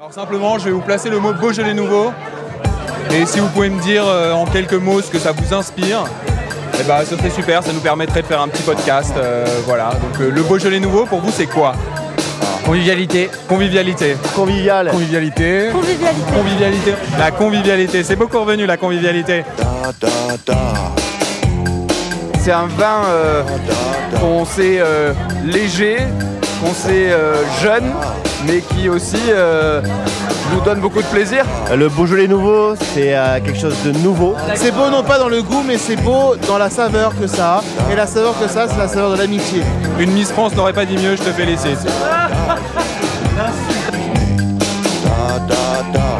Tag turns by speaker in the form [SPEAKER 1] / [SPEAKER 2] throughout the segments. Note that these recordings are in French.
[SPEAKER 1] Alors simplement, je vais vous placer le mot Beaujolais nouveau. Et si vous pouvez me dire euh, en quelques mots ce que ça vous inspire, eh ben, ce serait super, ça nous permettrait de faire un petit podcast. euh, voilà. Donc euh, le Beaujolais nouveau, pour vous, c'est quoi? Convivialité. Convivialité.
[SPEAKER 2] Convivial.
[SPEAKER 1] Convivialité.
[SPEAKER 3] Convivialité.
[SPEAKER 1] Convivialité. La convivialité. C'est beaucoup revenu, la convivialité.
[SPEAKER 2] C'est un vin euh, qu'on sait euh, léger, qu'on sait euh, jeune, mais qui aussi euh, nous donne beaucoup de plaisir.
[SPEAKER 4] Le Beaujolais nouveau, c'est euh, quelque chose de nouveau.
[SPEAKER 5] C'est beau non pas dans le goût, mais c'est beau dans la saveur que ça a. Et la saveur que ça, a, c'est la saveur de l'amitié.
[SPEAKER 1] Une Miss France n'aurait pas dit mieux, je te félicite.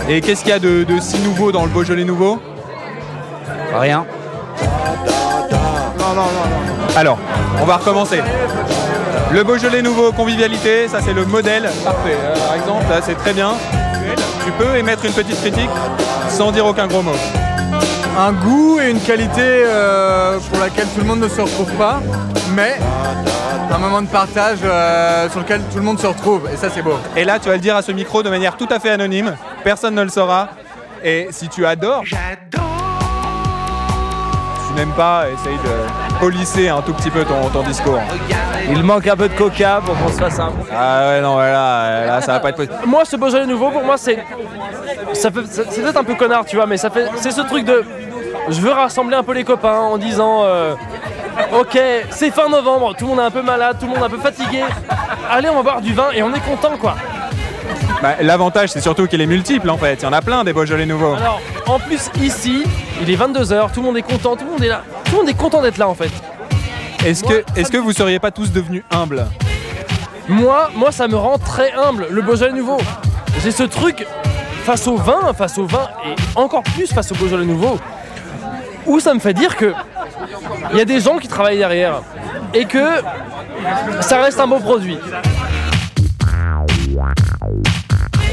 [SPEAKER 1] Et qu'est-ce qu'il y a de, de si nouveau dans le Beaujolais nouveau?
[SPEAKER 2] Rien.
[SPEAKER 5] Non, non, non, non.
[SPEAKER 1] Alors, on va recommencer. Le Beaujolais nouveau, convivialité, ça c'est le modèle parfait. Euh, Par exemple, là c'est très bien. Tu peux émettre une petite critique sans dire aucun gros mot.
[SPEAKER 6] un goût et une qualité euh, pour laquelle tout le monde ne se retrouve pas, mais un moment de partage euh, sur lequel tout le monde se retrouve, et ça c'est beau.
[SPEAKER 1] Et là, tu vas le dire à ce micro de manière tout à fait anonyme. Personne ne le saura. Et si tu adores, tu n'aimes pas, essaye de polisser un tout petit peu ton, ton discours.
[SPEAKER 2] Il manque un peu de coca pour qu'on se fasse un.
[SPEAKER 1] Ah ouais, non, ouais, là, là, ça va pas être possible.
[SPEAKER 7] Moi, ce Beaujolais nouveau, pour moi, c'est. Ça fait, c'est c'est peut-être un peu connard, tu vois, mais ça fait. C'est ce truc de. Je veux rassembler un peu les copains en disant. euh, ok, c'est fin novembre, tout le monde est un peu malade, tout le monde est un peu fatigué. Allez, on va boire du vin et on est content, quoi.
[SPEAKER 1] Bah, L'avantage, c'est surtout qu'il est multiple en fait. Il y en a plein des Beaujolais nouveaux.
[SPEAKER 7] Alors, en plus, ici, il est 22h, tout le monde est content, tout le monde est là. Tout le monde est content d'être là, en fait.
[SPEAKER 1] Est-ce que, est que vous seriez pas tous devenus humbles
[SPEAKER 7] Moi, moi, ça me rend très humble, le Beaujolais nouveau. J'ai ce truc face au vin, face au vin, et encore plus face au Beaujolais nouveau, où ça me fait dire que il y a des gens qui travaillent derrière et que ça reste un beau produit.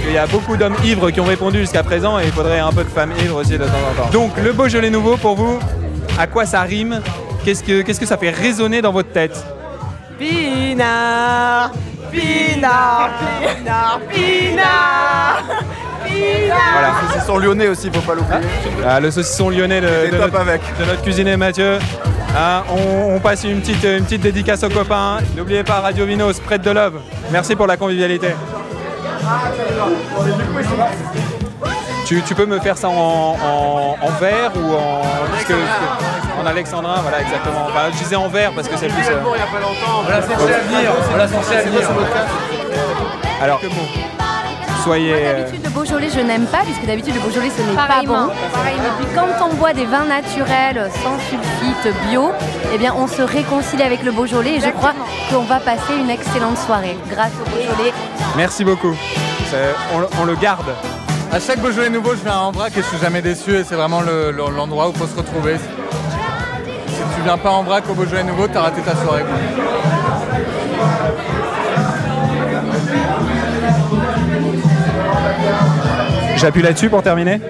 [SPEAKER 1] Il y a beaucoup d'hommes ivres qui ont répondu jusqu'à présent et il faudrait un peu de femmes ivres aussi de temps en temps. Donc le Beaujolais nouveau pour vous, à quoi ça rime? Qu'est-ce que, qu'est-ce que ça fait résonner dans votre tête?
[SPEAKER 3] Pinard, pinard, pinard, pinard,
[SPEAKER 1] Voilà.
[SPEAKER 2] C'est son lyonnais aussi, faut pas l'oublier.
[SPEAKER 1] Ah, le saucisson lyonnais de, notre,
[SPEAKER 2] avec.
[SPEAKER 1] de notre cuisinier Mathieu. Ah, on, on passe une petite, une petite dédicace aux copains. N'oubliez pas Radio Vino, spread de love. Merci pour la convivialité. Tu, tu peux me faire ça en, en, en verre ou en. parce que- en alexandrin, voilà, exactement. Enfin, je disais en verre parce que c'est plus. euh,
[SPEAKER 6] On l'a censé à venir, on l'a censé à venir.
[SPEAKER 1] Alors, soyez. euh,
[SPEAKER 3] D'habitude, le Beaujolais, je n'aime pas, puisque d'habitude, le Beaujolais, ce n'est pas bon. Et puis, quand on boit des vins naturels, sans sulfite, bio, eh bien, on se réconcilie avec le Beaujolais. Et je crois qu'on va passer une excellente soirée grâce au Beaujolais.
[SPEAKER 1] Merci beaucoup. On le garde.
[SPEAKER 6] À chaque Beaujolais nouveau, je viens à Ambrac et je suis jamais déçu, et c'est vraiment le- le- l'endroit où il faut se retrouver. Si tu viens pas à Ambrac au Beaujolais nouveau, t'as raté ta soirée.
[SPEAKER 1] J'appuie là-dessus pour terminer